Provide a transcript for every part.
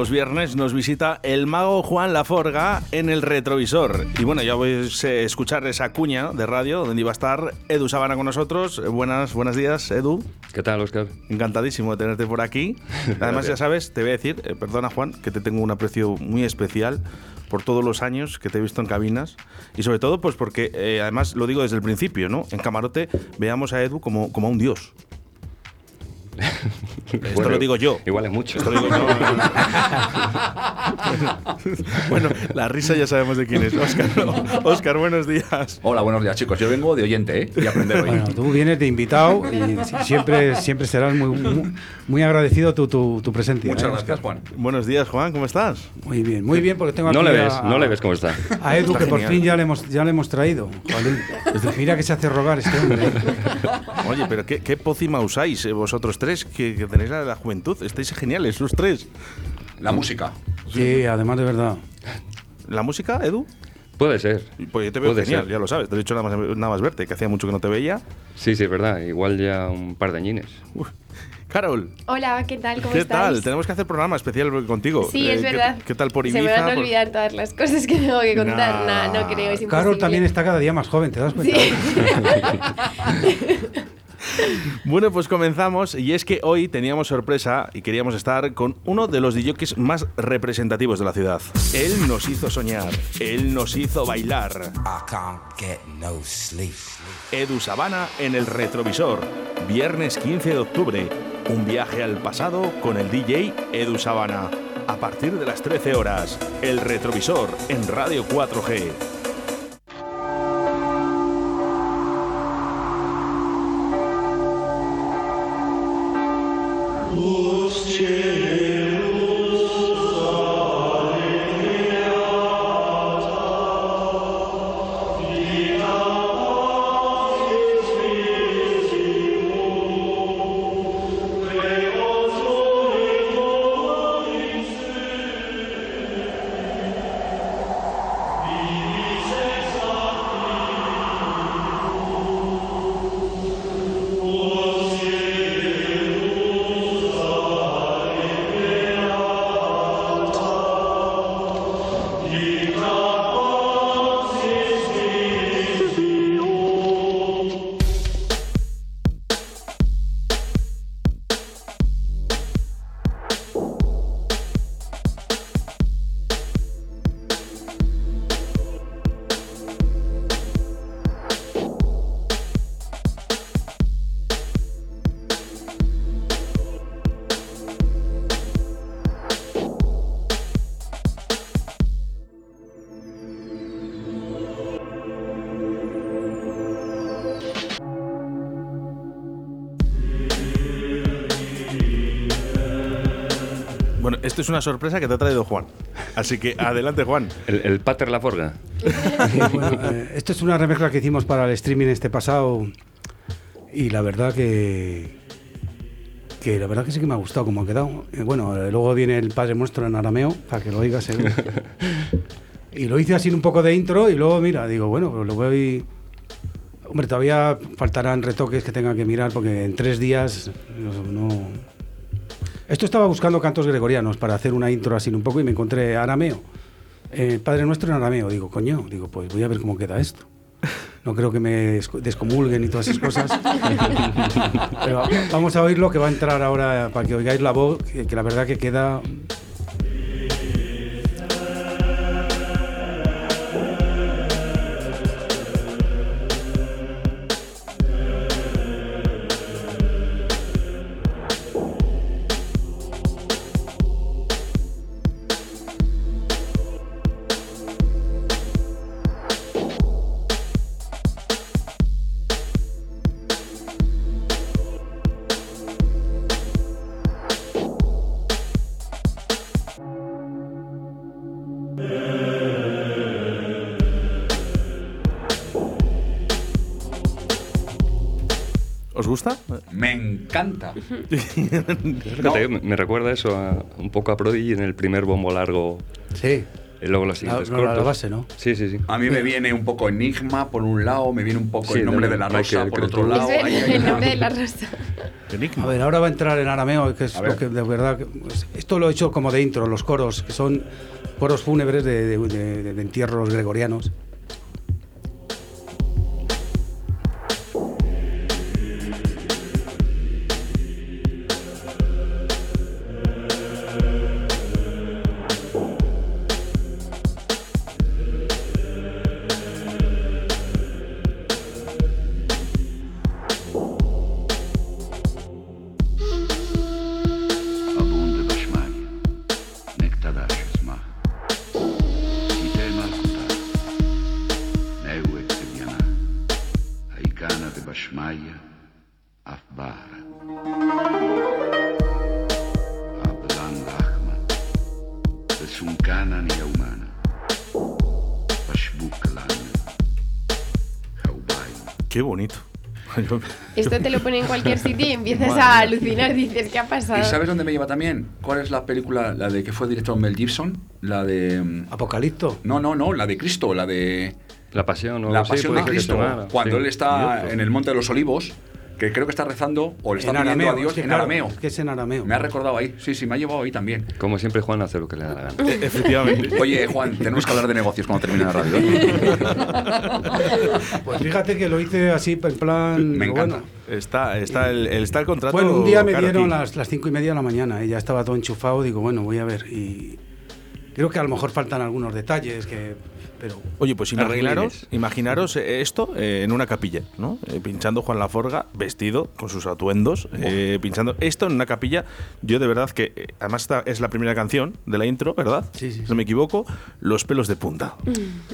Los viernes nos visita el mago Juan Laforga en el retrovisor. Y bueno, ya voy a escuchar esa cuña de radio donde iba a estar Edu Sabana con nosotros. Buenas, buenos días, Edu. ¿Qué tal, Oscar? Encantadísimo de tenerte por aquí. Además, ya sabes, te voy a decir, eh, perdona Juan, que te tengo un aprecio muy especial por todos los años que te he visto en cabinas y sobre todo pues porque eh, además lo digo desde el principio, ¿no? En camarote veamos a Edu como, como a un dios. Esto lo digo yo. Igual es mucho. Esto lo digo yo. bueno, la risa ya sabemos de quién es. Oscar, buenos días. Hola, buenos días, chicos. Yo vengo de oyente ¿eh? y aprender hoy. Bueno, tú vienes de invitado y siempre, siempre serás muy, muy, agradecido tu, tu, presencia. Muchas ¿eh? gracias, Juan. Buenos días, Juan. ¿Cómo estás? Muy bien, muy bien, porque tengo aquí no le ves, no le ves cómo está. A Edu, que por fin ya le hemos, ya le hemos traído. Mira que se hace rogar este hombre. ¿eh? Oye, pero ¿qué, qué pócima usáis vosotros tres que, tenéis la, la juventud. Estáis geniales, los tres. La música. Sí, además de verdad. ¿La música, Edu? Puede ser. Pues yo te veo genial, ya lo sabes. Te he dicho nada más, nada más verte, que hacía mucho que no te veía. Sí, sí, es verdad. Igual ya un par de añines. Carol. Hola, ¿qué tal? ¿Cómo ¿Qué tal? Tenemos que hacer programa especial contigo. Sí, es eh, verdad. ¿qué, tal por Ibiza? Se me van a olvidar todas las cosas que tengo que contar. No, no creo, es Carol también está cada día más joven, ¿te das cuenta? Sí. Bueno, pues comenzamos y es que hoy teníamos sorpresa y queríamos estar con uno de los DJs más representativos de la ciudad. Él nos hizo soñar, él nos hizo bailar. Edu Sabana en el retrovisor, viernes 15 de octubre, un viaje al pasado con el DJ Edu Sabana. A partir de las 13 horas, el retrovisor en Radio 4G. Отпусти. Es una sorpresa que te ha traído Juan. Así que adelante, Juan. El, Pater La Forga. Eh, esto es una remezcla que hicimos para el streaming este pasado y la verdad que que la verdad que sí que me ha gustado como ha quedado. Eh, bueno, eh, luego viene el Padre Nuestro en arameo para que lo oigas. y lo hice así un poco de intro y luego, mira, digo, bueno, pues lo voy... Hombre, todavía faltarán retoques que tenga que mirar porque en tres días no, esto estaba buscando cantos gregorianos para hacer una intro así un poco y me encontré arameo. Eh, Padre Nuestro en arameo. Digo, coño, digo, pues voy a ver cómo queda esto. No creo que me descomulguen y todas esas cosas. Pero vamos a oír lo que va a entrar ahora para que oigáis la voz, que la verdad que queda gusta? Me encanta. Fíjate, me- me recuerda eso a- un poco a Prodigy en el primer bombo largo Sí. y luego los La, siguientes no, la- la cortos. base, ¿no? Sí, sí, sí. A mí me viene un poco Enigma por un lado, me viene un poco Sí, el nombre de de la rosa por otro lado. Es Ahí el nombre de la rosa. Enigma. A ver, ahora va a entrar en arameo, que es A lo ver. que de verdad. pues, esto lo he hecho como de intro, los coros, que son coros fúnebres de, de- de- de entierros gregorianos. Lana, Haubai. Qué bonito. Yo- Esto te lo pone en cualquier sitio y empiezas a alucinar. Dices, ¿qué ha pasado? ¿Y sabes dónde me lleva también? ¿Cuál es la película, la de que fue director Mel Gibson? La de... mm, Apocalipto. No, no, no, la de Cristo, la de... La pasión, o La Pasión de ser que Cristo, cuando Sí. él está en el Monte de los Olivos, que creo que está rezando o le está en pidiendo arameo. a Dios es que, en claro, arameo. es que es en arameo. Me ha recordado ahí, sí, sí, me ha llevado ahí también. Como siempre, Juan hace lo que le da la gana. E- Efectivamente. Oye, Juan, tenemos que hablar de negocios cuando termine la radio. Pues fíjate que lo hice así, en plan. Me encanta. Bueno, Está, está, el, el- está el contrato. Bueno, un día me dieron las, las cinco y media de la mañana y ya estaba todo enchufado. Digo, bueno, voy a ver. Y creo que a lo mejor faltan algunos detalles, que, pero Oye, pues imaginaros, imaginaros eh, esto eh, en una capilla, ¿no? Eh, pinchando Juan Laforga vestido con sus atuendos, eh, pinchando esto en una capilla. Yo de verdad que, eh, además esta es la primera canción de la intro, ¿verdad? Sí, sí, Si no me equivoco, los pelos de punta.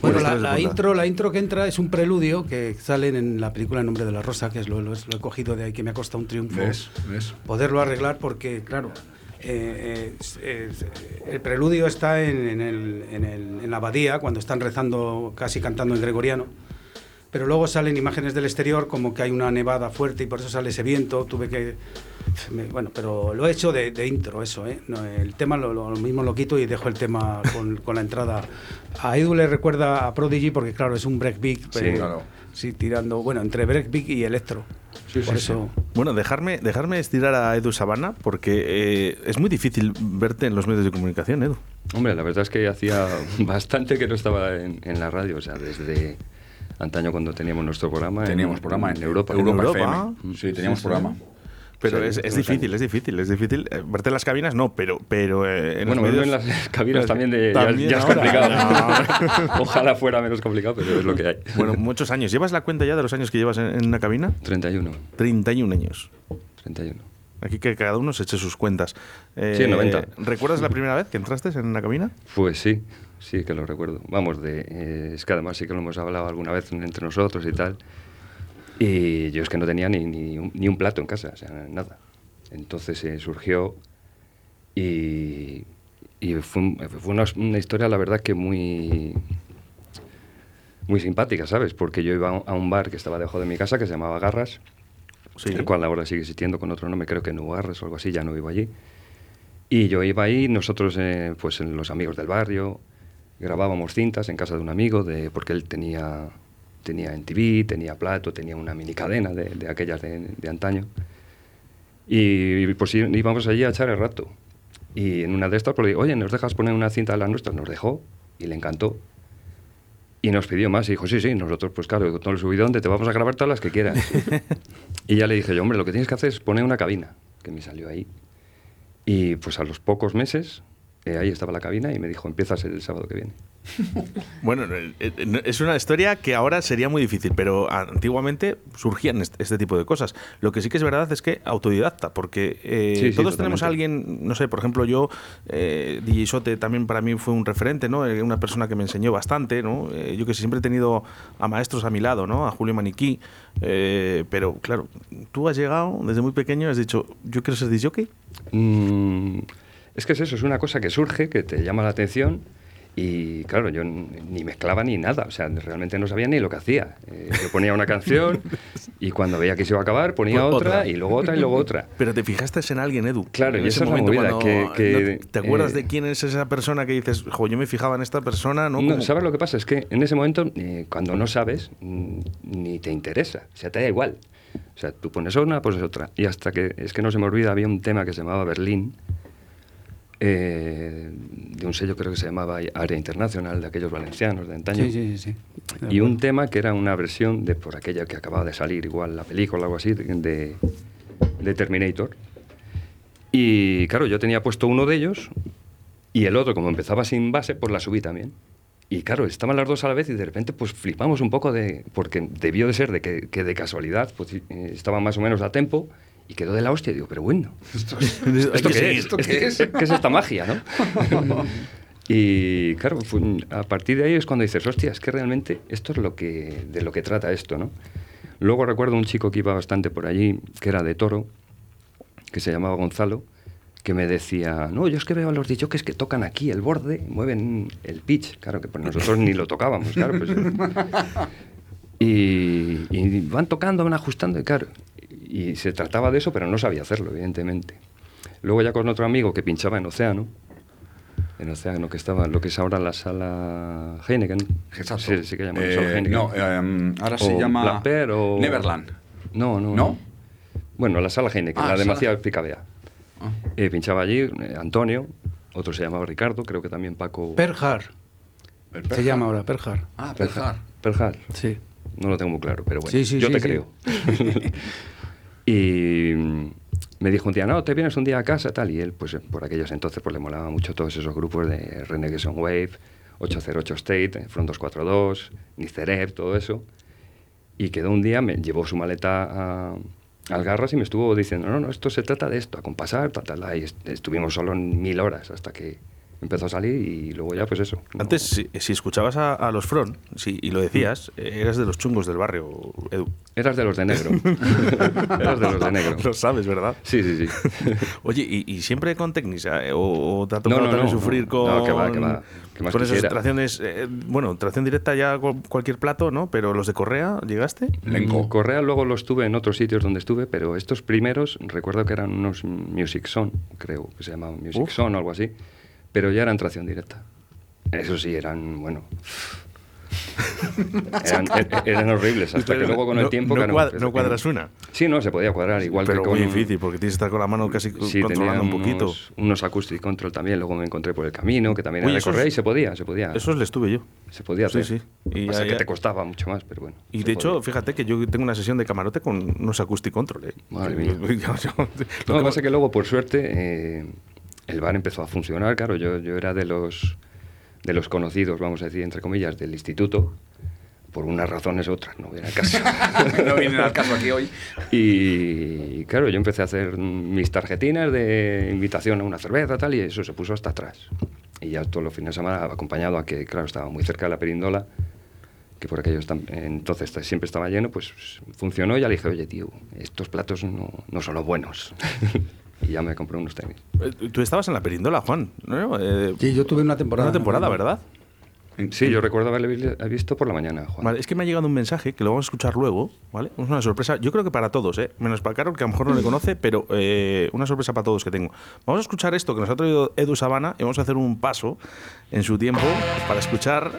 Bueno, Los la, pelos de la punta. intro, la intro que entra es un preludio que sale en la película El nombre de la rosa, que es lo, lo he cogido de ahí, que me ha costado un triunfo ¿Ves? ¿Ves? poderlo arreglar porque, claro, eh, eh, es- el preludio está en, en el- en el- en la abadía, cuando están rezando, casi cantando en gregoriano. Pero luego salen imágenes del exterior como que hay una nevada fuerte y por eso sale ese viento. Tuve que... me- bueno, pero lo he hecho de, de intro, eso, ¿eh? No, el tema lo, lo mismo lo quito y dejo el tema con, con la entrada. A Edu le recuerda a Prodigy porque, claro, es un breakbeat. pero- claro. Sí, tirando, bueno, entre breakbeat y electro. Sí, por sí, eso... Bueno, dejarme, dejarme estirar a Edu Sabana porque eh, es muy difícil verte en los medios de comunicación, Edu. Hombre, la verdad es que hacía bastante que no estaba en, en la radio, o sea, desde antaño cuando teníamos nuestro programa. en- Teníamos programa en Europa. Europa, Europa. FM. Sí, teníamos Sí, sí. programa. Pero Sí, es, es difícil, es difícil, es difícil. Eh, Verte en las cabinas no, pero, pero eh, en Bueno, los medios... en las cabinas también, de, ya- También ya, es ahora. complicado. Ojalá fuera menos complicado, pero es lo que hay. Bueno, muchos años. ¿Llevas la cuenta ya de los años que llevas en, en una cabina? 31, 31 años. 31. Aquí que cada uno se eche sus cuentas. Eh, Sí, 90. ¿Recuerdas la primera vez que entraste en una cabina? Pues sí, sí que lo recuerdo. Vamos, de, eh, es que además sí que lo hemos hablado alguna vez entre nosotros y tal. Y yo es que no tenía ni, ni, un, ni un plato en casa, o sea, nada. Entonces eh, surgió y, y fue, fue una, una historia, la verdad, que muy, muy simpática, ¿sabes? Porque yo iba a un- bar que estaba debajo de mi casa que se llamaba Garras, Sí. el cual ahora sigue existiendo con otro nombre, creo que Nuevo Garras o algo así, ya no vivo allí. Y yo iba ahí, nosotros, eh, pues los amigos del barrio, grabábamos cintas en casa de un amigo, de, porque él tenía, tenía en TV, tenía plato, tenía una mini cadena de, de aquellas de, de antaño. Y pues íbamos allí a echar el rato. Y en una de estas, pues le digo, oye, ¿nos dejas poner una cinta de las nuestras? Nos dejó y le encantó. Y nos pidió más y dijo, sí, sí, nosotros, pues claro, con el subidón te vamos a grabar todas las que quieras. y ya le dije yo, hombre, lo que tienes que hacer es poner una cabina, que me salió ahí. Y pues a los pocos meses, eh, ahí estaba la cabina y me dijo, empiezas el sábado que viene. Bueno, eh, eh, es una historia que ahora sería muy difícil, pero antiguamente surgían este, tipo de cosas. Lo que sí que es verdad es que autodidacta, porque eh, Sí, sí, todos tenemos a alguien, no sé, por ejemplo, yo, eh, DJ Sote también para mí fue un referente, ¿no? Una persona que me enseñó bastante, ¿no? Yo que sé, siempre he tenido a maestros a mi lado, ¿no? A Julio Maniquí, pero claro, tú has llegado desde muy pequeño, has dicho, yo quiero ser. Mm, es que es eso, es una cosa que surge, que te llama la atención Y claro, yo ni mezclaba ni nada, o sea, realmente no sabía ni lo que hacía. Eh, yo ponía una canción y cuando veía que se iba a acabar ponía Pues otra, otra. y luego otra y luego otra. Pero te fijaste en alguien, Edu. Claro, en y ese esa es la momento movida, que- que, ¿no ¿Te acuerdas eh, de quién es esa persona que dices, jo, yo me fijaba en esta persona, ¿no? No, ¿Sabes lo que pasa? Es que en ese momento, eh, cuando no sabes, mm, ni te interesa, o sea, te da igual. O sea, tú pones una, pues otra. Y hasta que, es que no se me olvida, había un tema que se llamaba Berlín, eh, de un sello creo que se llamaba Área Internacional, de aquellos valencianos de antaño. Sí, sí, sí. sí. Y un tema que era una versión de por aquella que acababa de salir, igual la película o algo así, de, Terminator. Y claro, yo tenía puesto uno de ellos y el otro, como empezaba sin base, pues la subí también. Y claro, estaban las dos a la vez y de repente pues flipamos un poco de... Porque debió de ser de que, que de casualidad, pues eh, estaba más o menos a tempo y quedó de la hostia. Y digo, pero bueno, ¿esto, qué es? ¿Esto qué es? ¿Qué es esta magia, no? Y claro, fue a partir de ahí es cuando dices, hostia, es que realmente esto es lo que, de lo que trata esto, ¿no? Luego recuerdo un chico que iba bastante por allí, que era de Toro, que se llamaba Gonzalo, que me decía, no, yo es que veo a los dichos que tocan aquí el borde, mueven el pitch, claro que pues nosotros ni lo tocábamos, claro, pues, y, y van tocando, van ajustando, y claro, y se trataba de eso, pero no sabía hacerlo, evidentemente. Luego ya con otro amigo que pinchaba en Océano, en Océano, que estaba lo que es ahora la sala Heineken. Exacto. Sí, sí que llaman Eh, sala Heineken. no, em, ahora se O llama o... Neverland. No, no. ¿No? Bueno, la sala Heineken, Ah, la de sala- Macías Picabea. Ah. Eh, pinchaba allí eh, Antonio, otro se llamaba Ricardo, creo que también Paco... Perjar. Se llama ahora Perjar. Ah, Perjar. Perjar. Sí. No lo tengo muy claro, pero bueno, Sí, sí, yo sí, te sí. creo. y mm, me dijo un día, no, te vienes un día a casa, tal, y él, pues eh, por aquellos entonces, pues le molaba mucho todos esos grupos de Renegation Wave, 808 State, eh, Front 242, Nicerep, todo eso. Y quedó un día, me llevó su maleta al Garras y me estuvo diciendo, no, no, esto se trata de esto, a compasar, tal, tal, tal", y est- estuvimos solo mil horas hasta que empezó a salir y luego ya, pues eso. no- Antes, si, si escuchabas a, a los Front y lo decías, eh, eras de los chungos del barrio, Edu. Eras de los de negro. Eras de los de negro. Lo sabes, ¿verdad? Sí, sí, sí. Oye, ¿y, y siempre con Technics? eh, ¿O, o te ha tocado No, no, también no, sufrir no. con, No, que va, que va. Más con esas quisiera. tracciones? eh, bueno, tracción directa ya cu- cualquier plato, ¿no? Pero los de Correa, ¿llegaste? Lenco. Mm, Correa luego los tuve en otros sitios donde estuve, pero estos primeros recuerdo que eran unos Music Zone, creo que se llamaban Music Uf. Zone o algo así, pero ya eran tracción directa. Eso sí, eran, bueno... eran, e- eran horribles, hasta que luego con el No- tiempo... no, claro, cuad- pues, no cuadras una. Sí, no, se podía cuadrar, igual Pero que con... muy difícil, porque tienes que estar con la mano casi Sí, controlando un poquito. unos, unos acoustic control también, luego me encontré por el camino, que también Oye, era de esos- Correa y se podía, se podía. Eso les tuve yo. se podía Sí, hacer. sí. Y Y ya- que ya- te costaba mucho más, pero bueno. Y de hecho, podía. fíjate que yo tengo una sesión de camarote con unos acoustic control. ¿eh? Madre Sí, mía. lo que pasa es que luego, por suerte, eh, el bar empezó a funcionar. Claro, yo, yo era de los, de los conocidos, vamos a decir, entre comillas, del instituto, por unas razones u otras, no viene al caso. no vienen al caso aquí hoy. y claro, yo empecé a hacer mis tarjetinas de invitación a una cerveza, tal, y eso se puso hasta atrás. Y ya todos los fines de semana, acompañado a que, claro, estaba muy cerca de la perindola, que por aquellos entonces siempre estaba lleno, pues funcionó y ya le dije, oye, tío, estos platos no, no son los buenos. y ya me compré unos tenis. Eh, Tú estabas en la perindola, Juan. ¿no? Eh, Sí, yo tuve una temporada. una temporada, ¿verdad? Sí, yo recuerdo haberle vi- visto por la mañana, Juan. Vale, es que me ha llegado un mensaje que lo vamos a escuchar luego, ¿vale? Es una sorpresa, yo creo que para todos, ¿eh? Menos para Carol, que a lo mejor no le conoce, pero eh, una sorpresa para todos que tengo. Vamos a escuchar esto que nos ha traído Edu Sabana y vamos a hacer un paso en su tiempo para escuchar.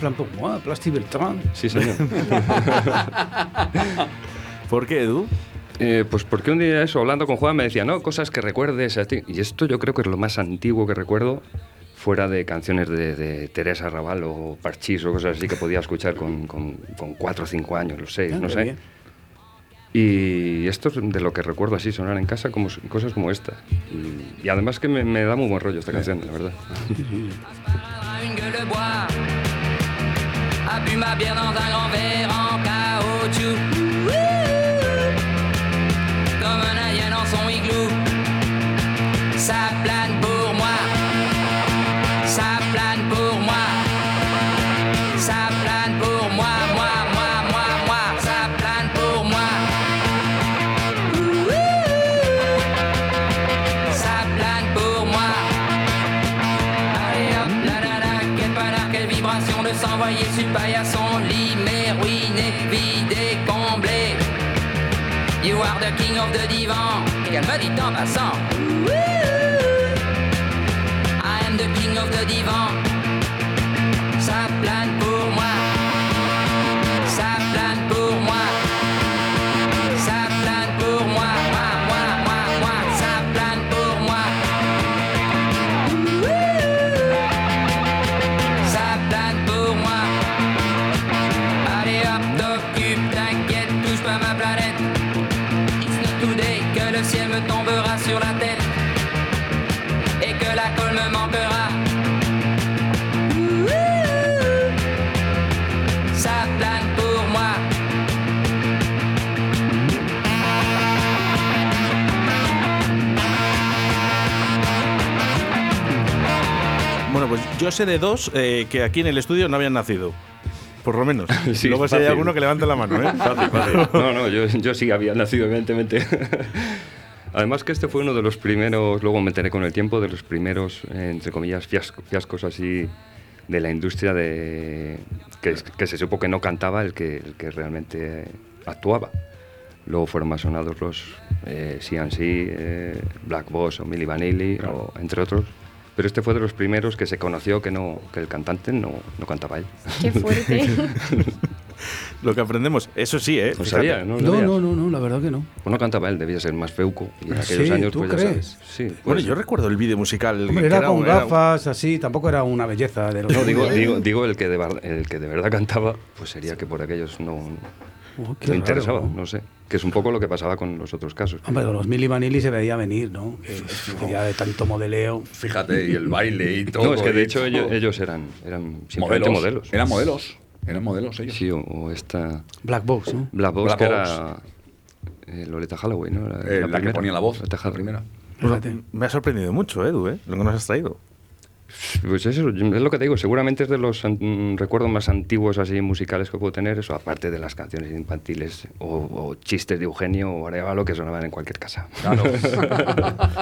Plan pour moi, Plasti Beltrán. Sí, señor. ¿Por qué, Edu? Eh, pues porque un día eso, hablando con Juan, me decía, no, cosas que recuerdes a ti. Y esto yo creo que es lo más antiguo que recuerdo, fuera de canciones de, de Teresa Raval o Parchís o cosas así que podía escuchar con, con, con cuatro o cinco años, los seis, Ah, no sé. bien. Y esto es de lo que recuerdo así, sonar en casa, como cosas como esta. Y, y además que me, me da muy buen rollo esta canción, la verdad. ça plane pour moi, ça plane pour moi, ça plane pour moi, moi, moi, moi, moi, ça plane pour moi. Ça plane pour moi. Allez hop, la la la, quelle panard, quelle vibration de s'envoyer supaya à son lit, mais ruiné, vidé, comblé. You are the king of the divan. Calme dit en passant. divan. Pues yo sé de dos eh, que aquí en el estudio no habían nacido. Por lo menos. Sí, Luego si hay alguno que levante la mano, ¿eh? Fácil, fácil. No, no, yo, yo sí había nacido, evidentemente. Además que este fue uno de los primeros, luego me enteré con el tiempo, de los primeros, eh, entre comillas, fiasco- fiascos así de la industria de que, que se supo que no cantaba el que, el que realmente actuaba. Luego fueron más sonados los eh, CNC, eh, Black Boss o Milli Vanilli, o, entre otros. Pero este fue de los primeros que se conoció que, no, que el cantante no, no cantaba él. Qué fuerte. Lo que aprendemos. Eso sí, ¿eh? No sabía, ¿no? No, no, no, no, la verdad que no. Pues no cantaba él, debía ser más feuco. Y en aquellos Sí, años, ¿tú pues ya crees? sabes. Sí, Bueno, pues- yo recuerdo el vídeo musical. Hombre, que era era con un- era un- gafas, así, tampoco era una belleza de los No, digo, digo, digo el, que de, el que de verdad cantaba, pues sería que por aquellos no, Oh, qué interesaba, raro. no sé. Que es un poco lo que pasaba con los otros casos. Hombre, con los Milli Vanilli se veía venir, ¿no? Que, ya de tanto modeleo. Fíjate, y el baile y todo. No, es que de hecho ellos, ellos eran, eran simplemente modelos. Eran modelos. Eran modelos ellos. Sí, o, o esta Black Box, ¿no? Black Box, Black que Box. era eh, Loleta Holloway, ¿no? Era Eh, la, que ponía la voz. Loleta La primera. Me ha sorprendido mucho, Edu, ¿eh? Lo que nos has traído. Pues eso, es lo que te digo, seguramente es de los an- recuerdos más antiguos así musicales que puedo tener, eso aparte de las canciones infantiles o, o chistes de Eugenio o Arevalo que sonaban en cualquier casa. Claro.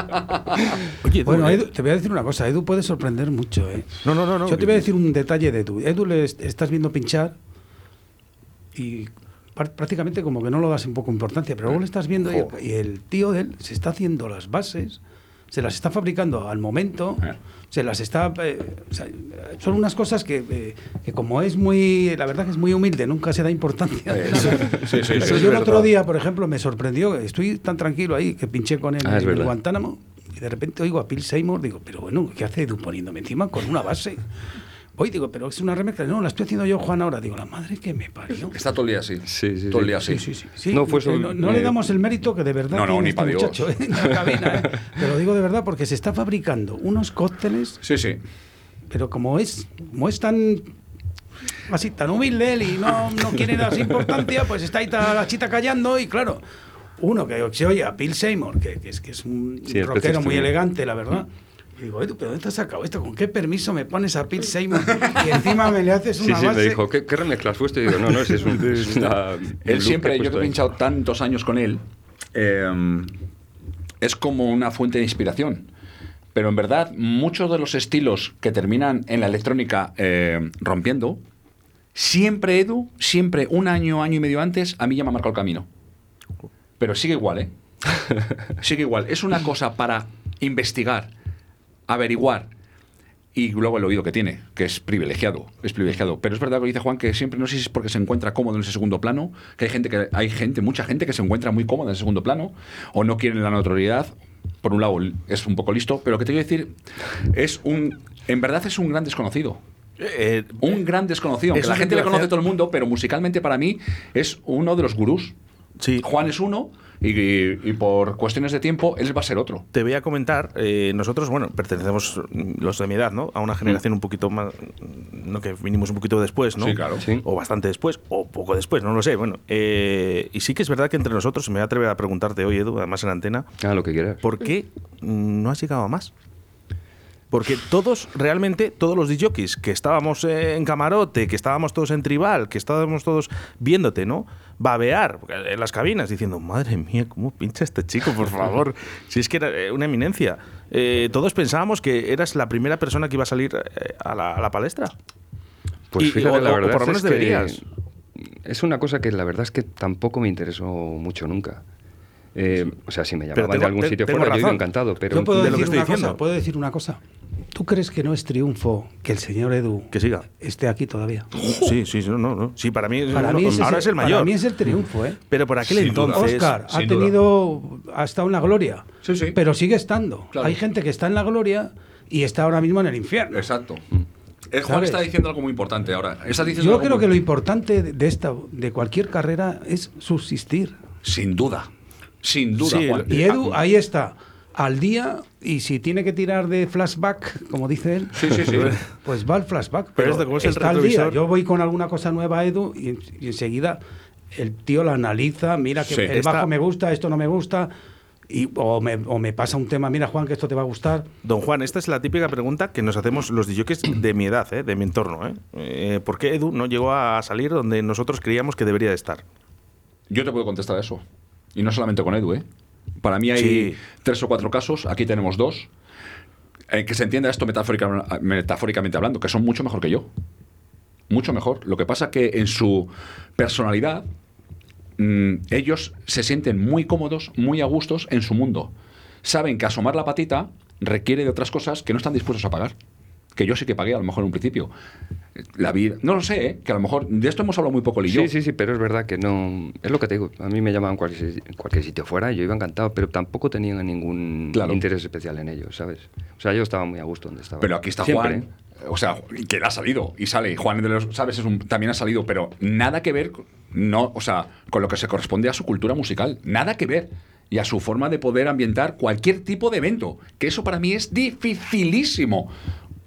Oye, Edu, Bueno, ¿eh? Edu, te voy a decir una cosa. Edu puede sorprender mucho, ¿eh? No, no, no. no. Yo te voy a decir un detalle de Edu. Edu le est- estás viendo pinchar y prácticamente como que no lo das un poco importancia, pero luego le estás viendo y el tío de él se está haciendo las bases, se las está fabricando al momento, Eh. se las está... eh, o sea, son unas cosas que, eh, que como es muy... La verdad que es muy humilde, nunca se da importancia. Eh, sí, sí, sí, Pero es yo el otro día, por ejemplo, me sorprendió, estoy tan tranquilo ahí que pinché con él Ah, en. Guantánamo y de repente oigo a Bill Seymour, digo, pero bueno, ¿qué hace Edu poniéndome encima con una base? Hoy digo, pero es una remezcla. No, la estoy haciendo yo, Juan, ahora. Digo, la madre que me parió. Está todo el día así. Sí, sí, Todo el sí. día así. Sí, sí, sí. sí. No fue Eh, no, no le damos el mérito que de verdad No, no, tiene ni este pa' Dios. muchacho ¿eh? en la cabina. ¿eh? Te lo digo de verdad porque se está fabricando unos cócteles, Sí, sí. pero como es, como es tan así tan humilde él y no, no quiere dar importancia, pues está ahí ta- la chita callando y claro, uno que se oye a Bill Seymour, que, que es, que es un Sí, rockero muy elegante, la verdad. Y digo, Edu, ¿pero dónde te has sacado esto? ¿Con qué permiso me pones a Bill Seymour y encima me le haces Sí, una sí, base? me dijo, ¿qué, qué remezclas fuiste? Y digo, no, no, ese es un... es una- un Él siempre, yo que he pinchado tantos años con él, eh, es como una fuente de inspiración. Pero en verdad, muchos de los estilos que terminan en la electrónica eh, rompiendo, siempre Edu, siempre un año, año y medio antes, a mí ya me ha marcado el camino. Pero sigue igual, ¿eh? sigue igual. Es una cosa para investigar, averiguar. Y luego el oído que tiene, que es privilegiado, es privilegiado. Pero es verdad que dice Juan que siempre, no sé si es porque se encuentra cómodo en ese segundo plano, que hay gente, que hay gente, mucha gente que se encuentra muy cómoda en ese segundo plano, o no quieren la notoriedad. Por un lado es un poco listo, pero lo que te quiero decir es un, en verdad es un gran desconocido. Eh, Un gran desconocido. Eso Que la gente le conoce hace- todo el mundo, pero musicalmente para mí es uno de los gurús. Sí. Juan es uno y, y- y por cuestiones de tiempo él va a ser otro. Te voy a comentar, eh, nosotros, bueno, pertenecemos, mm, los de mi edad, ¿no? A una generación un poquito más, mm, no que vinimos un poquito después, ¿no? Sí, claro. Sí. O bastante después, o poco después, no lo sé. Bueno, eh, y sí que es verdad que entre nosotros, me voy a atrever a preguntarte hoy, Edu, además en antena, Ah, lo que quieras. ¿por qué mm, no has llegado a más? Porque todos, realmente, todos los DJs que estábamos en camarote, que estábamos todos en tribal, que estábamos todos viéndote, ¿no? Babear en las cabinas diciendo, madre mía, ¿cómo pincha este chico, por favor? si es que era eh, una eminencia. Eh, todos pensábamos que eras la primera persona que iba a salir eh, a, la, a la palestra. Pues Y- fíjate, o- la o- o verdad por lo menos es que deberías. Es una cosa que la verdad es que tampoco me interesó mucho nunca. Eh, o sea, si me llamaban tengo- de algún sitio fuera, yo iba encantado. Pero Yo puedo de lo que decir estoy una cosa, diciendo. puedo decir una cosa. ¿Tú crees que no es triunfo que el señor Edu Que siga. esté aquí todavía? Sí, sí, sí, no, no. Sí, para mí, Para no, mí es ahora es el mayor. Para mí es el triunfo, ¿eh? Pero por aquel Sin duda. entonces. Oscar ha tenido, ha estado en la gloria, Sí, sí. pero sigue estando. Claro. Hay gente que está en la gloria y está ahora mismo en el infierno. Exacto. Mm. Eh, Juan ¿Sabes? está diciendo algo muy importante ahora. Está diciendo Yo algo creo muy- que lo importante de esta, de cualquier carrera es subsistir. Sin duda. Sin duda, Sí, Juan. Y Edu Ah, ahí está, al día, y si tiene que tirar de flashback, como dice él, Sí, sí, sí. pues va al flashback. Pero como es está al día. Yo voy con alguna cosa nueva a Edu y, y enseguida el tío la analiza, mira que Sí. el Está- bajo me gusta, esto no me gusta, y, o, me, o me pasa un tema, mira Juan, que esto te va a gustar. Don Juan, esta es la típica pregunta que nos hacemos los DJs de mi edad, ¿eh? de mi entorno. ¿eh? Eh, ¿Por qué Edu no llegó a salir donde nosotros creíamos que debería de estar? Yo te puedo contestar a eso. Y no solamente con Edu, ¿eh? Para mí hay Sí. tres o cuatro casos, aquí tenemos dos, eh, que se entienda esto metafórica- metafóricamente hablando, que son mucho mejor que yo. Mucho mejor. Lo que pasa que en su personalidad, mm, ellos se sienten muy cómodos, muy a gustos en su mundo. Saben que asomar la patita requiere de otras cosas que no están dispuestos a pagar. Que yo sí que pagué a lo mejor en un principio. La vida, no lo sé, ¿eh? que a lo mejor de esto hemos hablado muy poco y yo. Sí, sí, sí, pero es verdad que no. Es lo que te digo. A mí me llamaban cualquier, cualquier sitio fuera y yo iba encantado, pero tampoco tenían ningún Claro. interés especial en ello, ¿sabes? O sea, yo estaba muy a gusto donde estaba. Pero aquí está Siempre. Juan. O sea, que él ha salido y sale. Juan de los, ¿sabes? Es un- también ha salido, pero nada que ver, no, o sea, con lo que se corresponde a su cultura musical. Nada que ver. Y a su forma de poder ambientar cualquier tipo de evento. Que eso para mí es dificilísimo.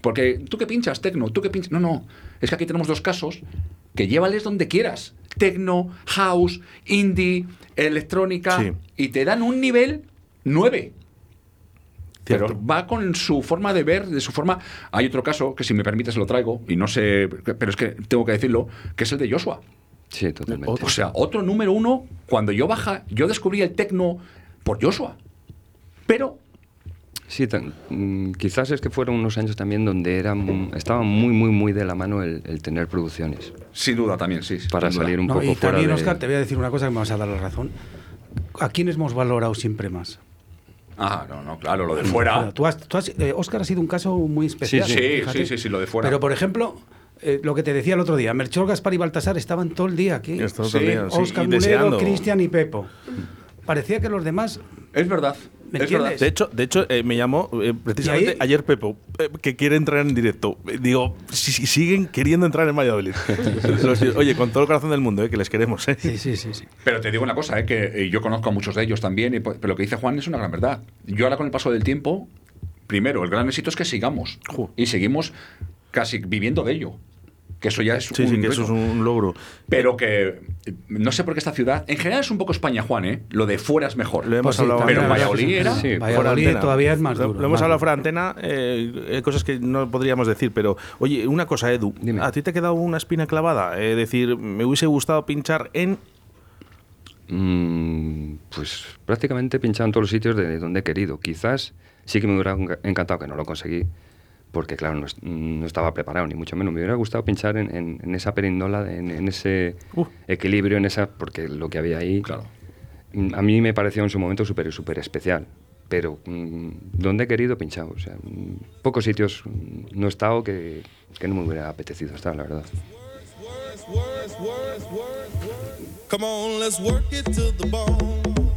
Porque tú que pinchas tecno, tú que pinchas. No, no. Es que aquí tenemos dos casos que llévales donde quieras. Tecno, house, indie, electrónica. Sí. Y te dan un nivel 9. Cierto. Pero va con su forma de ver, de su forma. Hay otro caso que, si me permites, lo traigo, y no sé, pero es que tengo que decirlo, que es el de Joshua. Sí, totalmente. O sea, otro número uno, cuando yo baja, yo descubrí el tecno por Joshua. Pero, Sí, tan- mm, quizás es que fueron unos años también donde era, mu- estaba muy, muy, muy de la mano el, el tener producciones sin duda también, sí. para salir un No, poco y fuera también, de... Oscar, te voy a decir una cosa que me vas a dar la razón. ¿A quiénes hemos valorado siempre más? Ah, no, no, claro, lo de fuera. Bueno, tú has, tú has- eh, Oscar ha sido un caso muy especial. Sí, sí, fíjate. sí, sí, sí, lo de fuera. Pero, por ejemplo, eh, lo que te decía el otro día, Melchor, Gaspar y Baltasar estaban todo el día aquí. Sí, todo el día, sí, Oscar y Mulero. Cristian y Pepo. Parecía que los demás... Es verdad. ¿Me es entiendes? verdad. De hecho, de hecho eh, me llamó eh, precisamente ayer Pepo, eh, que quiere entrar en directo. Digo, si, si siguen queriendo entrar en Valladolid. Los Oye, con todo el corazón del mundo, eh, que les queremos. eh. Sí, sí, sí. sí. Pero te digo una cosa, eh, que yo conozco a muchos de ellos también, y, pues, pero lo que dice Juan es una gran verdad. Yo ahora con el paso del tiempo, primero, el gran éxito es que sigamos. Y seguimos casi viviendo de ello. Que eso ya es Sí, un sí, que eso es un logro. Pero que eh, no sé por qué esta ciudad, en general es un poco España, Juan, ¿eh? Lo de fuera es mejor. Lo hemos Pues hablado pero Valladolid era- Sí, fuera de Valladolid antena. todavía es más Lo- duro. Lo hemos más hablado fuera de antena, eh, hay cosas que no podríamos decir, pero oye, una cosa, Edu, Dime. ¿a ti te ha quedado una espina clavada? Es decir, me hubiese gustado pinchar en... Mm, pues prácticamente he pinchado en todos los sitios de donde he querido. Quizás sí que me hubiera enca- encantado que no lo conseguí, porque claro, no, no estaba preparado, ni mucho menos. Me hubiera gustado pinchar en, en- en esa perindola, en, en ese Uh. equilibrio, en esa, porque lo que había ahí, Claro. a mí me pareció en su momento súper súper especial. Pero mm, donde he querido, he pinchado. O sea, mm, pocos sitios mm, no he estado que, que no me hubiera apetecido estar, la verdad. Come on, let's work it to the bone.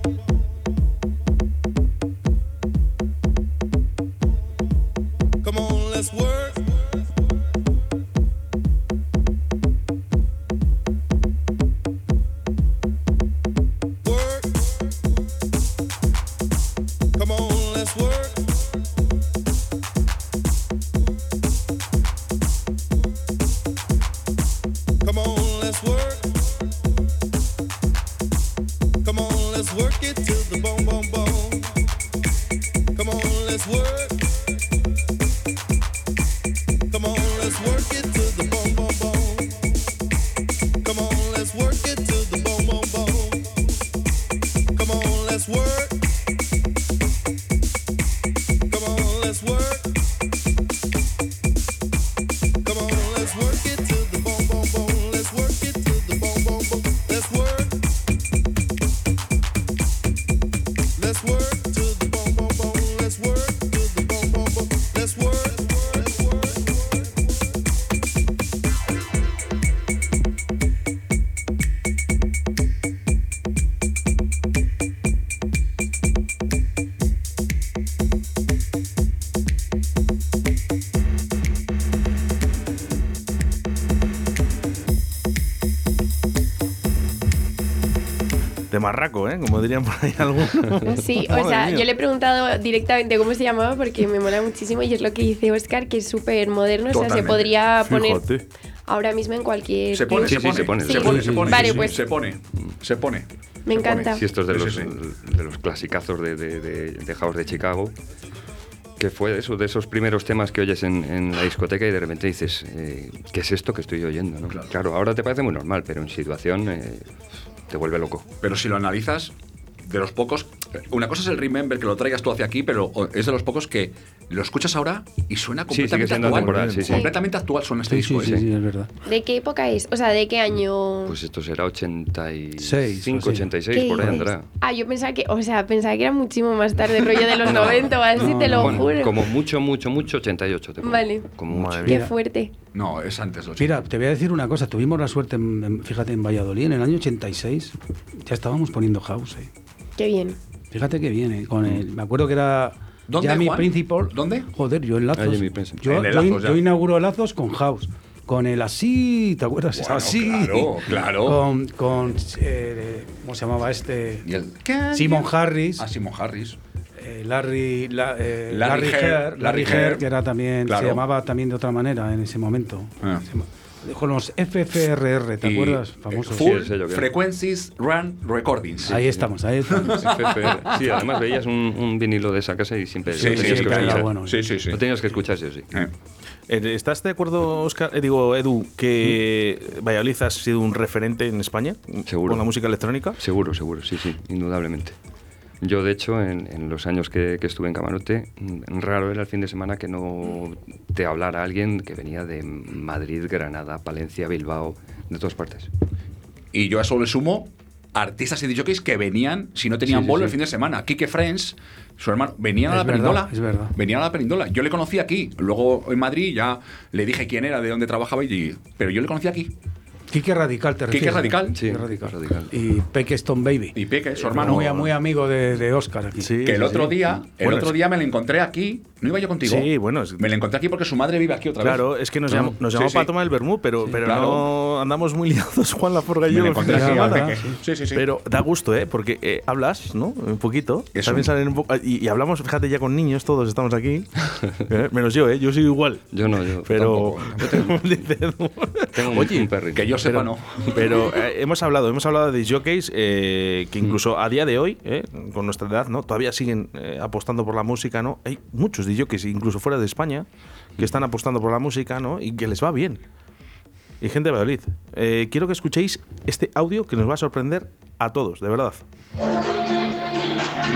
¿Eh? Como dirían por ahí algunos. Sí, o sea, mía. yo le he preguntado directamente cómo se llamaba porque me mola muchísimo y es lo que dice Oscar, que es súper moderno. O sea, se podría poner Fíjate. ahora mismo en cualquier. Se pone, Sí, se, sí, pone, se pone, se pone, se pone, Vale, sí, sí, pues- se pone, se pone. Me se encanta. pone. Sí, estos de Sí, los, sí, sí. de los clasicazos de, de, de, de House de Chicago, que fue eso, de esos primeros temas que oyes en, en la discoteca y de repente dices, eh, ¿qué es esto que estoy oyendo? no? Claro. ahora te parece muy normal, pero en situación eh, te vuelve loco. Pero si lo analizas, de los pocos. Una cosa es el Remember, que lo traigas tú hacia aquí, pero es de los pocos que lo escuchas ahora y suena Sí, completamente siendo actual. temporal, sí, sí. Completamente actual suena este Sí, sí, disco. sí, ¿eh? sí, es verdad. ¿De qué época es? O sea, ¿de qué año? Pues esto será 85, Seis, o así. 86, ¿Qué por ahí andará. Ah, yo pensaba que, o sea, pensaba que era muchísimo más tarde, rollo de los 90 o así, no, te lo Bueno, juro. como mucho, mucho, mucho, 88 te pongo. Vale. Como mucho. Qué fuerte. No, es antes. los Mira, te voy a decir una cosa. Tuvimos la suerte, en- en- fíjate, en Valladolid, en el año 86, ya estábamos poniendo house. eh. Qué bien. Fíjate que viene. Con el, me acuerdo que era ¿Dónde, Jamie Juan? Principal. ¿Dónde? Joder, yo en Lazos. Ah, Jamie Principal. Yo, En el yo in- Lazos, ya. yo inauguro Lazos con house. Con el así, ¿te acuerdas? Bueno, así. claro, claro. Con, con eh, ¿cómo se llamaba este? Y el- Simon Harris. Ah, Simon Harris. eh, Larry, la- eh, Larry Larry, Herr, Larry Larry Herr. Herr, que era también, Claro. se llamaba también de otra manera en ese momento. Ah. Se llama- Con los FFRR, ¿te Y, acuerdas? eh, Famosos. Full que- Frequencies Run Recordings. ahí estamos, ahí estamos. FFR. Sí, además veías un, un vinilo de esa casa y siempre Sí, lo tenías sí, que escuchar. bueno. Sí, sí, sí. Lo tenías que escuchar, sí o sí. Eh. Eh, ¿Estás de acuerdo, Oscar? eh, digo, Edu, que Valladolid ha sido un referente en España Seguro. con la música electrónica? Seguro, seguro, sí, sí, indudablemente. Yo, de hecho, en, en los años que, que estuve en Camarote, mm, raro era el fin de semana que no te hablara alguien que venía de Madrid, Granada, Palencia, Bilbao, de todas partes. Y yo a eso le sumo artistas y DJs que venían, si no tenían Sí, sí, bolo, sí. el fin de semana. Kike Friends, su hermano, venían a la verdad, perindola. es verdad. Venían a la perindola. Yo le conocí aquí. Luego en Madrid ya le dije quién era, de dónde trabajaba, y, pero yo le conocí aquí. Quique Radical, te Quique. Radical. Sí, Quique Radical. Radical. Y Peque Stone Baby. Y Peque, su hermano. Muy, muy amigo de, de Oscar aquí. Sí, que el sí, otro sí. día, el Bueno, otro día me lo encontré aquí. No iba yo contigo. Sí, bueno, es- Me lo encontré aquí porque su madre vive aquí otra Claro, vez. es que nos No. llamó, nos llamó sí. para tomar el vermú, pero, pero claro. no andamos muy liados Juan Laforga y Me yo. fin encontré aquí a. Peque. Sí, sí, sí. Pero da gusto, ¿eh? Porque eh, hablas, ¿no? Un poquito. Eso. También salen un poco. Y, y hablamos, fíjate, ya con niños, todos estamos aquí. ¿eh? Menos yo, ¿eh? Yo soy igual. Yo no, yo Pero. Edu. Tengo un, Oye. Que yo sepa, pero, no. pero, eh, hemos hablado, hemos hablado de jockeys eh, que incluso a día de hoy, eh, con nuestra edad, ¿no? Todavía siguen eh, apostando por la música, ¿no? Hay muchos de jockeys, incluso fuera de España, que están apostando por la música, ¿no? Y que les va bien. Y gente de Valladolid. Eh, quiero que escuchéis este audio que nos va a sorprender a todos, de verdad.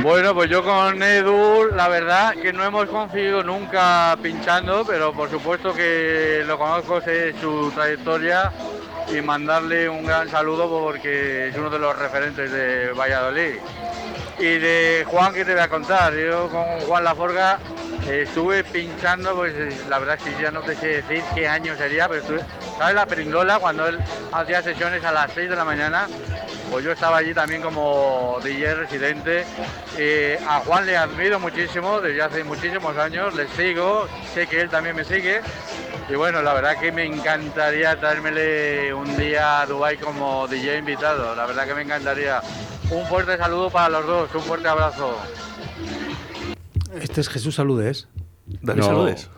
Bueno, pues yo con Edu, la verdad que no hemos conseguido nunca pinchando, pero por supuesto que lo conozco, sé su trayectoria y mandarle un gran saludo porque es uno de los referentes de Valladolid. Y de Juan, ¿qué te voy a contar? Yo con Juan Laforga eh, estuve pinchando, pues la verdad es que ya no te sé decir qué año sería, pero estuve, ¿sabes la perindola? Cuando él hacía sesiones a las 6 de la mañana, pues yo estaba allí también como DJ residente. Eh, a Juan le admiro muchísimo desde hace muchísimos años, le sigo, sé que él también me sigue. Y bueno, la verdad que me encantaría traérmele un día a Dubai como DJ invitado, la verdad que me encantaría. Un fuerte saludo para los dos, un fuerte abrazo. Este es Jesús Saludes. David, No, saludes.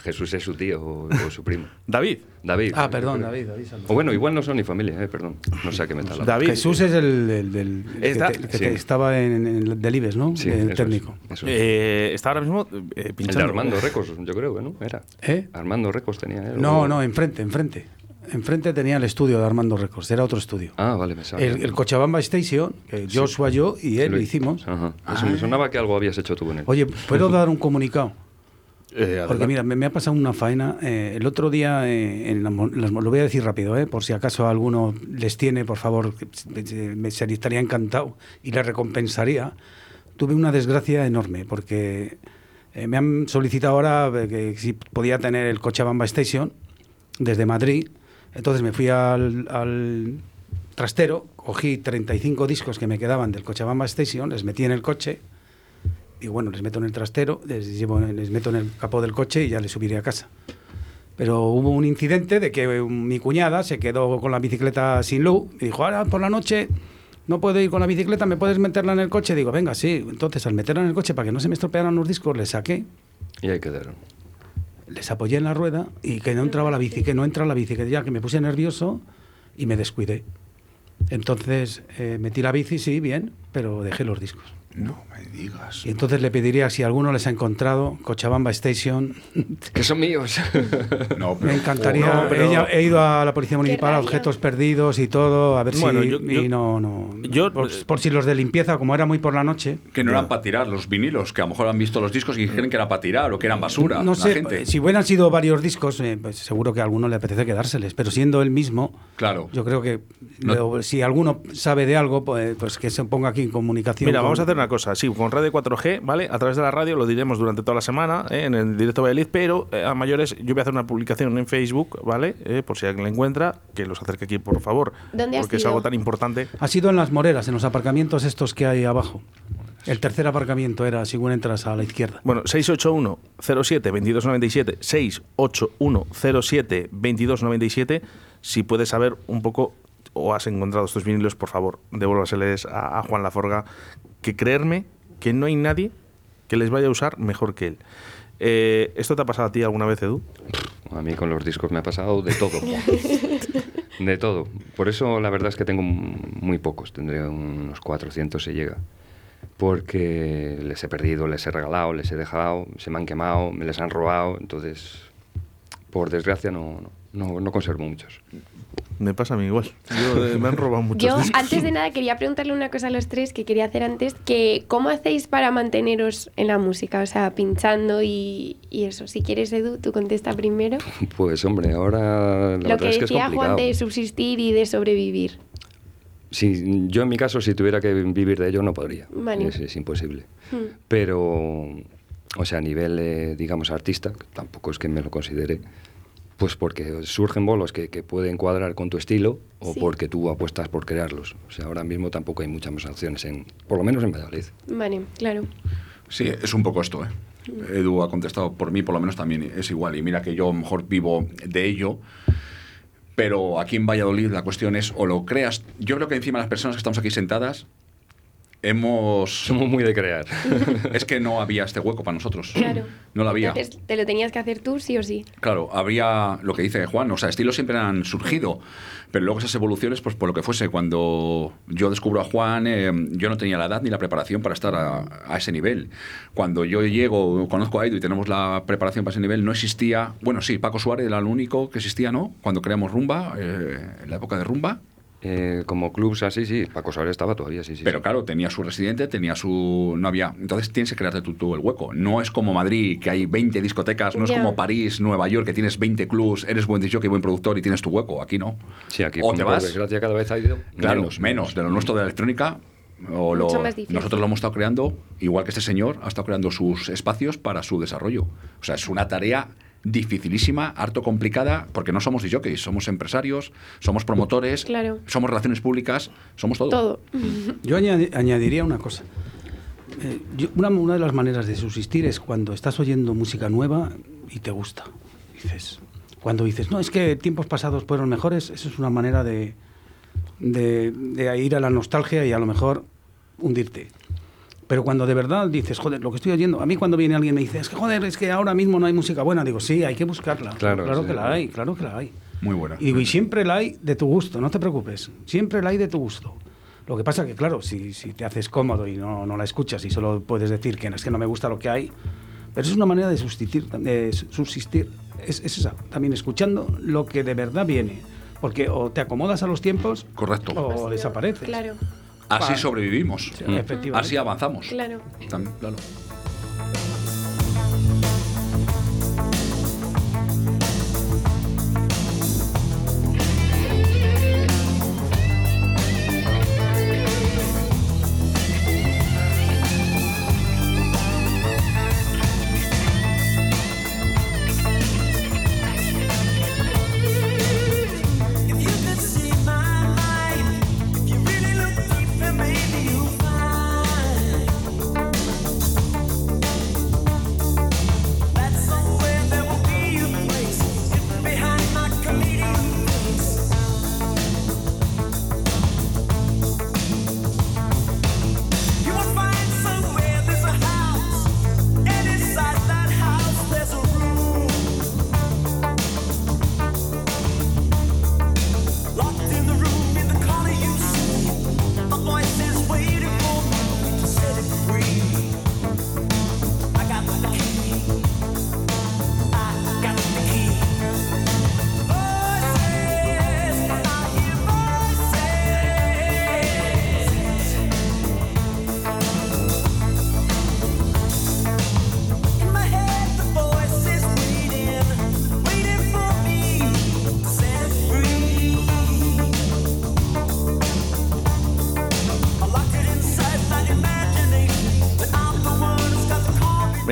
Jesús es su tío o, o su primo. David. David. Ah, perdón, David, David. O bueno, igual no son ni familia, eh, perdón. No sé a qué me tal. David. Jesús es el, el- del- el que, Está- te- el que sí. te- estaba en, en el del IBES, ¿no? Sí, el eso es, técnico. eso es. Eh, está ahora mismo eh, el de pinchando. Armando Records, yo creo que no, era. ¿Eh? Armando Records tenía él. No, o- no, enfrente, enfrente. Enfrente tenía el estudio de Armando Records, era otro estudio. Ah, vale, me sabe. El, el Cochabamba Station, que Joshua, yo y él lo lo hicimos. Ajá. Eso me sonaba que algo habías hecho tú con él. Oye, ¿puedo dar un comunicado? Eh, Porque mira, me, me ha pasado una faena. eh, el otro día, eh, en las mo- lo voy a decir rápido, eh, por si acaso a alguno les tiene, por favor, me se- estaría encantado y le recompensaría. Tuve una desgracia enorme porque Eh, me han solicitado ahora eh, que si podía tener el Cochabamba Station desde Madrid. Entonces me fui al, al trastero, cogí 35 discos que me quedaban del Cochabamba Station, les metí en el coche. Y bueno, les meto en el trastero, les, llevo, les meto en el capó del coche y ya les subiré a casa. Pero hubo un incidente de que mi cuñada se quedó con la bicicleta sin luz y dijo, ahora por la noche no puedo ir con la bicicleta, ¿me puedes meterla en el coche? Digo, venga, sí. Entonces, al meterla en el coche para que no se me estropearan los discos, le saqué, Y ahí quedaron. les apoyé en la rueda y que no entraba la bici, que no entra la bici, que ya que me puse nervioso y me descuidé. Entonces, eh, metí la bici, sí, bien, pero dejé los discos. No me digas. Y entonces le pediría si alguno les ha encontrado Cochabamba Station. Que son míos. No, Me encantaría. No, pero- Ella- he ido a la policía municipal, a objetos perdidos y todo, a ver Bueno, si. yo- y yo- no, no. yo- por, por si los de limpieza, como era muy por la noche. Que no eran para tirar los vinilos, que a lo mejor han visto los discos y creen que era para tirar o que eran basura. No la sé, gente. si hubieran sido varios discos, eh, pues seguro que a alguno le apetece quedárseles, pero siendo el mismo, Claro. yo creo que No- lo- si alguno sabe de algo, pues, pues que se ponga aquí en comunicación. Mira, con- vamos a hacer una cosa. Sí, con Radio 4G, ¿vale? A través de la radio lo diremos durante toda la semana ¿eh? en el directo Valladolid, pero eh, a mayores yo voy a hacer una publicación en Facebook, ¿vale? Eh, por si alguien la encuentra, que los acerque aquí, por favor. ¿Dónde has Porque es algo tan importante. Ha sido en las Moreras, en los aparcamientos estos que hay abajo. El tercer aparcamiento era según entras a la izquierda. Bueno, 681 07 2297 681 07 2297 si puedes saber un poco o has encontrado estos vinilos, por favor, devuélvaseles a, a Juan Laforga, que creerme que no hay nadie que les vaya a usar mejor que él. Eh, ¿Esto te ha pasado a ti alguna vez, Edu? A mí con los discos me ha pasado de todo. de todo. Por eso la verdad es que tengo muy pocos. Tendré unos 400 si llega. Porque les he perdido, les he regalado, les he dejado, se me han quemado, me les han robado. Entonces, por desgracia, no, no, no- no conservo muchos. Me pasa a mí igual. Yo, eh, me han robado muchos Yo, discos. antes de nada, quería preguntarle una cosa a los tres que quería hacer antes, que ¿cómo hacéis para manteneros en la música? O sea, pinchando y, y eso. Si quieres, Edu, tú contesta primero. Pues hombre, ahora la Lo que es que decía. Juan de subsistir y de sobrevivir. Si, yo en mi caso, si tuviera que vivir de ello, no podría. Vale. Es, es imposible. Hmm. Pero, o sea, a nivel, eh, digamos, artista, tampoco es que me lo considere, pues porque surgen bolos que, que pueden cuadrar con tu estilo o Sí. porque tú apuestas por crearlos. O sea, ahora mismo tampoco hay muchas más opciones, en, por lo menos en Valladolid. Vale, claro. Sí, es un poco esto, ¿eh? Edu ha contestado por mí, por lo menos también es igual. Y mira que yo a lo mejor vivo de ello, pero aquí en Valladolid la cuestión es o lo creas. Yo creo que encima las personas que estamos aquí sentadas hemos... Somos muy de crear. Es que no había este hueco para nosotros. Claro. No lo había. Entonces, te lo tenías que hacer tú, sí o sí. Claro, habría lo que dice Juan, o sea, estilos siempre han surgido, pero luego esas evoluciones, pues por lo que fuese, cuando yo descubro a Juan, eh, yo no tenía la edad ni la preparación para estar a, a ese nivel. Cuando yo llego, conozco a Edu y tenemos la preparación para ese nivel, no existía, bueno, sí, Paco Suárez era lo único que existía, ¿no? Cuando creamos Rumba, eh, en la época de Rumba. Eh, como clubs así, sí, Paco estaba todavía, sí, sí. Pero sí. claro, tenía su residente, tenía su... No había... Entonces tienes que crearte tú, tú el hueco. No es como Madrid, que hay 20 discotecas, no es como París, Nueva York, que tienes 20 clubs, eres buen disjockey, buen productor y tienes tu hueco. Aquí no. Sí, aquí, o como te vas. desgracia, cada vez ha ido Claro, menos, De lo nuestro de la electrónica. O lo- nosotros lo hemos estado creando, igual que este señor ha estado creando sus espacios para su desarrollo. O sea, es una tarea dificilísima, harto complicada, porque no somos jockeys, somos empresarios, somos promotores, Claro. somos relaciones públicas, somos todo. Todo. Yo añadi- añadiría una cosa. Eh, yo- una, una de las maneras de subsistir es cuando estás oyendo música nueva y te gusta. Dices, cuando dices, no, es que tiempos pasados fueron mejores, eso es una manera de, de, de ir a la nostalgia y a lo mejor hundirte. Pero cuando de verdad dices, joder, lo que estoy oyendo, a mí cuando viene alguien y me dice, es que joder, es que ahora mismo no hay música buena, digo, sí, hay que buscarla. Claro, claro sí. que la hay, claro que la hay. Muy buena. Y digo, y siempre la hay de tu gusto, no te preocupes. Siempre la hay de tu gusto. Lo que pasa que, claro, si, si te haces cómodo y no, no la escuchas y solo puedes decir que no, es que no me gusta lo que hay, pero es una manera de subsistir, de subsistir es, es esa, también escuchando lo que de verdad viene. Porque o te acomodas a los tiempos Correcto. o desapareces. Claro, Así sobrevivimos. Sí, efectivamente. Así avanzamos. claro. También, claro.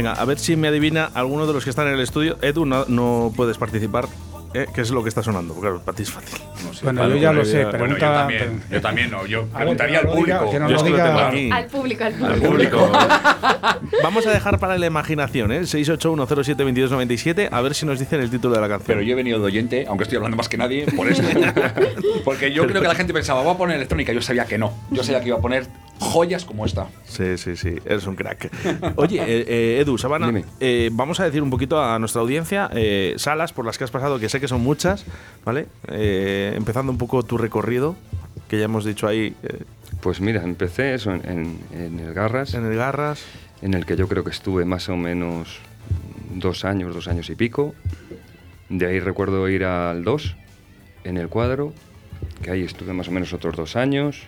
Venga, a ver si me adivina alguno de los que están en el estudio. Edu, no, no puedes participar. ¿eh? ¿Qué es lo que está sonando? Porque Claro, para ti es fácil. Bueno, yo ya bueno, lo sé, ya- pregunta. Bueno, yo también, yo también no. Yo ver, preguntaría al diga- público. que nos Yo lo es que lo tengo diga-. Al público, al público. Al público. Vamos a dejar para la imaginación, ¿eh? 681072297, a ver si nos dicen el título de la canción. Pero yo he venido de oyente, aunque estoy hablando más que nadie, por esto. Porque yo creo que la gente pensaba, voy a poner electrónica. Yo sabía que no. Yo sabía que iba a poner joyas como esta. Sí, sí, sí, eres un crack. Oye, eh, eh, Edu, Sabana, eh, vamos a decir un poquito a nuestra audiencia eh, salas por las que has pasado, que sé que son muchas, ¿vale? Eh, empezando un poco tu recorrido, que ya hemos dicho ahí eh, Pues mira, empecé eso en, en- en el Garras, en el Garras. en el que yo creo que estuve más o menos dos años, dos años y pico. De ahí recuerdo ir al 2, en el cuadro, que ahí estuve más o menos otros dos años.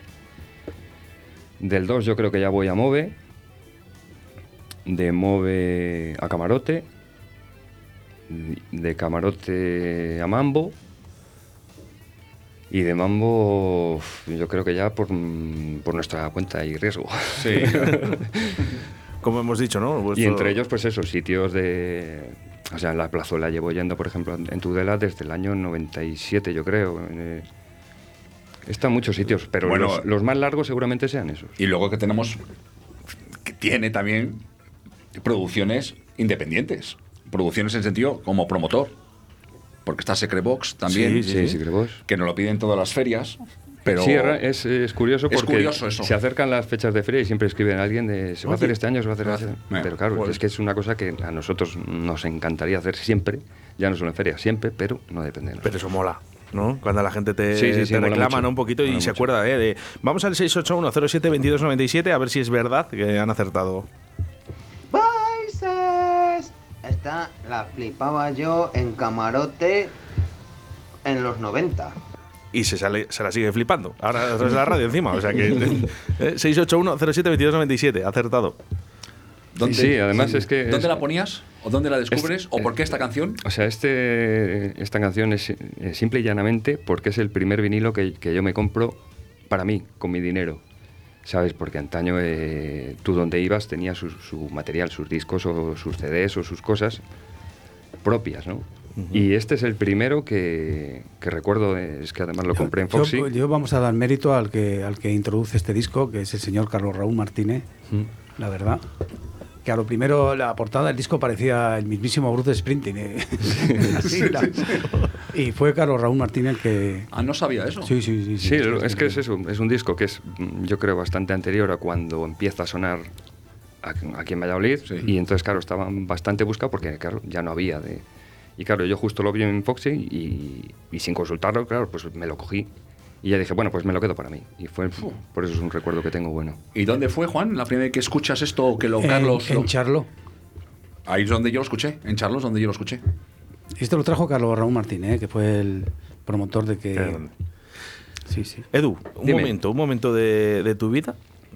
Del 2 yo creo que ya voy a Move. De Move a Camarote. De Camarote a Mambo. Y de Mambo yo creo que ya por, mm, por nuestra cuenta y riesgo. Sí. Como hemos dicho, ¿no? Y entre ellos, pues esos sitios de. O sea, en la plazuela llevo yendo, por ejemplo, en Tudela desde el año 97, yo creo. Eh, Están muchos sitios, pero Bueno, los, los más largos seguramente sean esos. Y luego que tenemos, que tiene también producciones independientes. Producciones en sentido como promotor. Porque está Secrebox también, Sí, sí, vos. que nos lo piden todas las ferias. Pero Sí, es, es curioso Es porque curioso eso. se acercan las fechas de feria y siempre escriben a alguien de se va a hacer este año, se va a hacer este año. Pero claro, es que es una cosa que a nosotros nos encantaría hacer siempre, ya no solo en feria, siempre, pero no depende de nosotros. Pero eso mola. ¿No? Cuando la gente te, Sí, sí, sí, te mola reclama. ¿no? un poquito y Mola se mucho. acuerda ¿eh? de... Vamos al 681072297 a ver si es verdad que han acertado. Voices. Esta la flipaba yo en camarote en los 90. Y se, sale, se la sigue flipando. Ahora de la radio encima. O sea que... eh, 681072297, acertado. ¿Dónde, Sí, además es que ¿Dónde es- la ponías? ¿O dónde la descubres? Es- ¿O por qué esta canción? O sea, este, esta canción es simple y llanamente porque es el primer vinilo que, que yo me compro para mí, con mi dinero. ¿Sabes? Porque antaño eh, tú donde ibas tenías su, su material, sus discos o sus CDs o sus cosas propias, ¿no? Y este es el primero que, que recuerdo, eh, es que además lo compré en Foxy. Yo, yo vamos a dar mérito al que, al que introduce este disco, que es el señor Carlos Raúl Martínez, Mm. la verdad. Que a lo primero la portada del disco parecía el mismísimo Bruce Springsteen. ¿eh? Así, la- Y fue Carlos Raúl Martínez el que... Ah, no sabía eso. Sí, sí, sí. Sí, es que es eso, es un disco que es, yo creo, bastante anterior a cuando empieza a sonar aquí en Valladolid. Sí. Y entonces, claro, estaba bastante buscado porque, claro, ya no había de... Y claro, yo justo lo vi en Foxy y, y sin consultarlo, claro, pues me lo cogí. Y ya dije, bueno, pues me lo quedo para mí. Y fue, por eso es un recuerdo que tengo bueno. ¿Y dónde fue, Juan? La primera vez que escuchas esto, que lo En- Carlos... En, lo- Charlo. Ahí es donde yo lo escuché. En Charlos, donde yo lo escuché. Esto lo trajo Carlos Raúl Martínez, ¿eh? que fue el promotor de que... Sí, sí. Edu, un Dime. momento, un momento de, de tu vida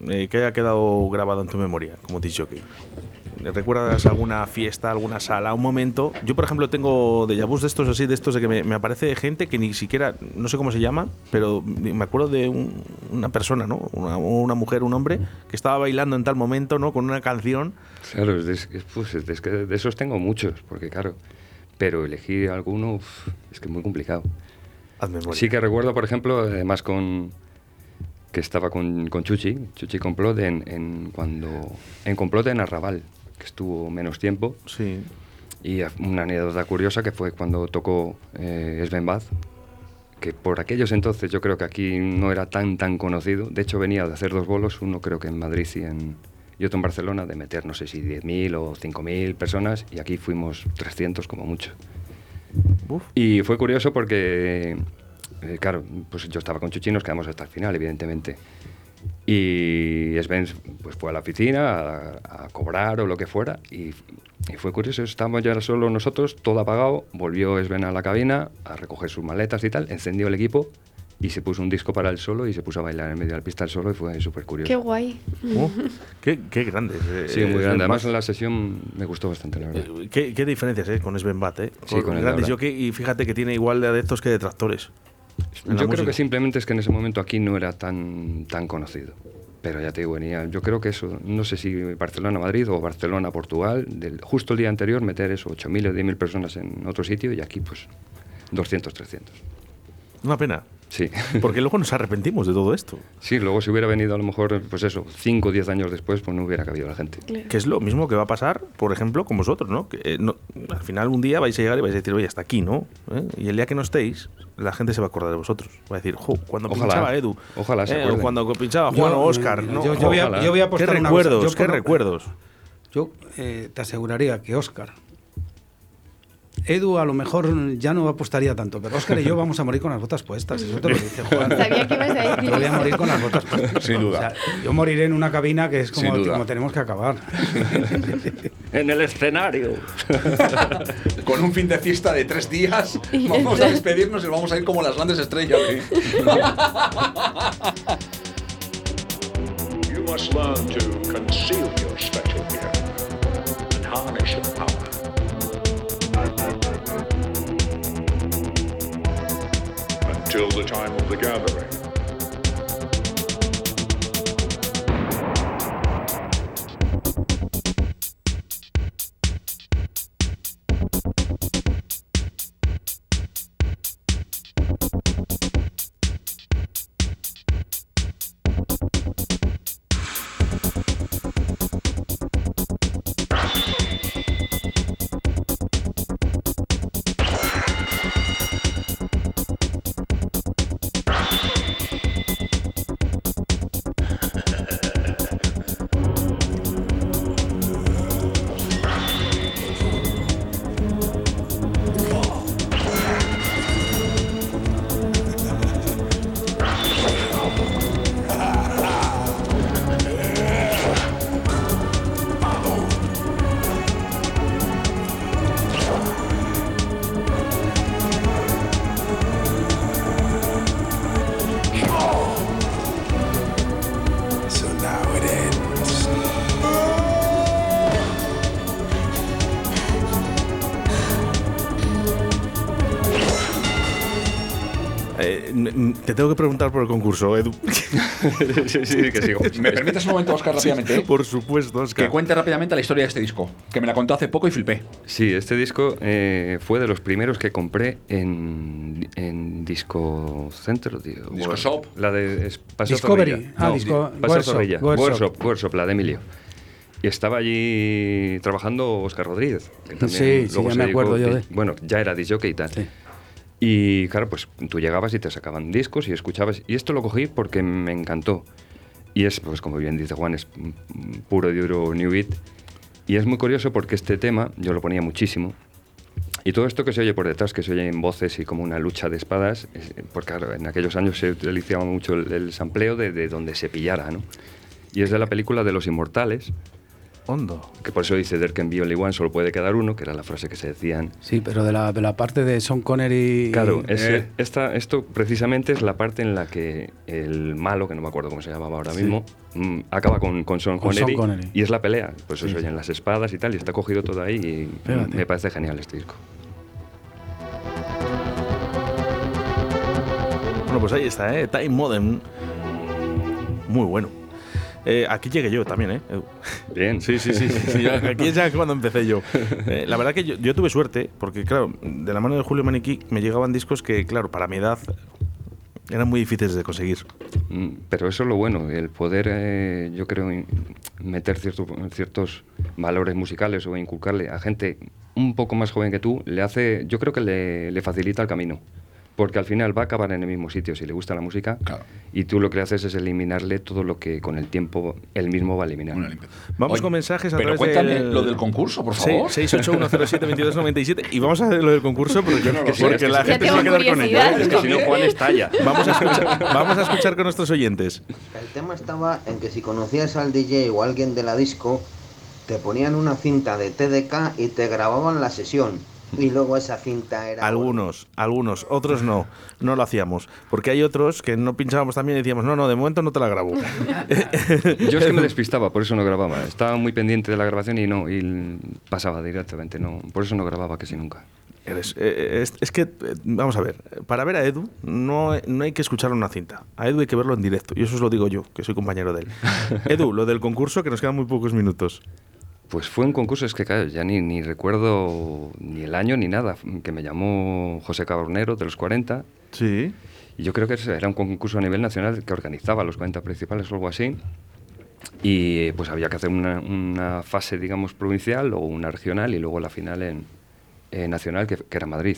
eh, que haya quedado grabado en tu memoria, como te he dicho que. ¿Recuerdas alguna fiesta, alguna sala, un momento? Yo, por ejemplo, tengo de vus de estos así, de estos de que me, me aparece gente que ni siquiera, no sé cómo se llama, pero me acuerdo de un- una persona, ¿no? Una, una mujer, un hombre, que estaba bailando en tal momento, ¿no? Con una canción. Claro, es pues, es que de esos tengo muchos, porque claro, pero elegir alguno uf, es que es muy complicado. Sí que recuerdo, por ejemplo, además con que estaba con, con Chuchi, Chuchi Complot en, en cuando en Complot en Arrabal, que estuvo menos tiempo Sí. y una anécdota curiosa que fue cuando tocó eh, Sven Baz, que por aquellos entonces yo creo que aquí no era tan tan conocido. De hecho venía de hacer dos bolos, uno creo que en Madrid y en y otro en Barcelona, de meter no sé si 10.000 o 5.000 personas y aquí fuimos 300 como mucho. Uf. Y fue curioso porque, eh, claro, pues yo estaba con Chuchi y nos quedamos hasta el final, evidentemente. Y Sven pues, fue a la oficina a, a cobrar o lo que fuera y, y fue curioso, estábamos ya solo nosotros, todo apagado, volvió Sven a la cabina a recoger sus maletas y tal, encendió el equipo y se puso un disco para el solo y se puso a bailar en medio de la pista el solo y fue súper curioso. Qué guay. Uh, qué, qué grande. eh, Sí, muy Sven grande. Además en la sesión me gustó bastante, la verdad. Eh, ¿Qué, qué diferencias eh, con Sven Bat, eh? Sí, con el de grandes ahora. jockey y fíjate que tiene igual de adeptos que detractores. Yo creo música. que simplemente es que en ese momento aquí no era tan, tan conocido. Pero ya te digo, venía, yo creo que eso, no sé si Barcelona-Madrid o Barcelona-Portugal, del- justo el día anterior meter eso, 8.000 o 10.000 personas en otro sitio y aquí pues 200, 300. Una pena. Sí. Porque luego nos arrepentimos de todo esto. Sí, luego si hubiera venido a lo mejor, pues eso, 5 o 10 años después, pues no hubiera cabido la gente. Que es lo mismo que va a pasar, por ejemplo, con vosotros, ¿no? Que eh, no- al final un día vais a llegar y vais a decir, oye, hasta aquí, ¿no? ¿Eh? Y el día que no estéis, la gente se va a acordar de vosotros. Va a decir, jo, cuando Ojalá. pinchaba Edu. Ojalá se eh, o cuando pinchaba Yo, Juan o Oscar. ¿no? yo- yo voy a- yo voy a apostar ¿Qué una cosa. recuerdos? Yo ¿Qué recuerdos? Yo eh, te aseguraría que Oscar. Edu a lo mejor ya no apostaría tanto, pero Oscar y yo vamos a morir con las botas puestas. Eso te lo dice Juan. Sabía que ibas a decir Yo voy a morir con las botas puestas. Sin duda. O sea, yo moriré en una cabina que es como tenemos que acabar. En el escenario. Con un fin de fiesta de tres días, vamos a despedirnos y vamos a ir como las grandes estrellas. ¿eh? You must learn to conceal your special gift and harness your power. Until the time of the gathering. Te tengo que preguntar por el concurso, Edu. sí, sí, que sigo. ¿Me permites un momento, Oscar, rápidamente? Sí, por supuesto, Oscar. Que cuente rápidamente la historia de este disco, que me la contó hace poco y flipé. Sí, este disco eh, fue de los primeros que compré en, en Disco Center. tío. Disco Shop. La de Paseo Discovery. Zorrilla. Ah, Disco- Paseo Workshop, Zorrilla. Workshop. Workshop, Workshop, la de Emilio. Y estaba allí trabajando Oscar Rodríguez. Que también Sí, sí, ya me acuerdo yo de- Bueno, ya era disc y tal. Sí. Y claro, pues tú llegabas y te sacaban discos y escuchabas. Y esto lo cogí porque me encantó. Y es, pues como bien dice Juan, es puro y duro New Beat. Y es muy curioso porque este tema yo lo ponía muchísimo. Y todo esto que se oye por detrás, que se oye en voces y como una lucha de espadas, es- porque claro, en aquellos años se utilizaba mucho el, el sampleo de, de donde se pillara, ¿no? Y es de la película de los inmortales, Hondo. que por eso dice There can be only one, solo puede quedar uno, que era la frase que se decían Sí, pero de la, de la parte de Sean Connery. Claro, es, Eh, esta, esto precisamente es la parte en la que el malo, que no me acuerdo cómo se llamaba ahora Sí. mismo, mm, acaba con, con Sean Con Sean Connery, y es la pelea. Pues Sí, se oyen sí. las espadas y tal, y está cogido todo ahí y Fíjate. me parece genial este disco. Bueno, pues ahí está, ¿eh? Time Modern. Muy bueno. Eh, aquí llegué yo también, ¿eh? Bien. Sí, sí, sí. sí, sí, aquí es ya cuando empecé yo. Eh, la verdad que yo, yo tuve suerte, porque claro, de la mano de Julio Maniquí me llegaban discos que, claro, para mi edad eran muy difíciles de conseguir. Mm, Pero eso es lo bueno, el poder, eh, yo creo, meter ciertos, ciertos valores musicales o inculcarle a gente un poco más joven que tú, le hace, yo creo que le, le facilita el camino. Porque al final va a acabar en el mismo sitio si le gusta la música Claro. y tú lo que haces es eliminarle todo lo que con el tiempo él mismo va a eliminar. Vamos Oye, con mensajes a Pero través cuéntame del- lo del concurso, por favor. Sí, 681072297 y vamos a hacer lo del concurso porque, Yo no lo porque sé, es que la gente se va a quedar con ello. ¿eh? Es que si no, Juan estalla. Vamos a escuchar, vamos a escuchar con nuestros oyentes. El tema estaba en que si conocías al DJ o a alguien de la disco, te ponían una cinta de TDK y te grababan la sesión. Y luego esa cinta era... Algunos, algunos, otros no, no lo hacíamos. Porque hay otros que no pinchábamos también y decíamos, no, no, de momento no te la grabo. Yo es que me despistaba, por eso no grababa. Estaba muy pendiente de la grabación y no, y pasaba directamente. No, por eso no grababa casi nunca. Eres, eh, es, es que, eh, vamos a ver, para ver a Edu no, no hay que escucharlo en una cinta. A Edu hay que verlo en directo. Y eso os lo digo yo, que soy compañero de él. Edu, lo del concurso, que nos quedan muy pocos minutos. Pues fue un concurso, es que claro, ya ni, ni recuerdo ni el año ni nada, que me llamó José Cabronero de los 40. Sí. Y yo creo que era un concurso a nivel nacional que organizaba los 40 principales o algo así. Y pues había que hacer una, una fase, digamos, provincial o una regional y luego la final en, en nacional, que, que era Madrid.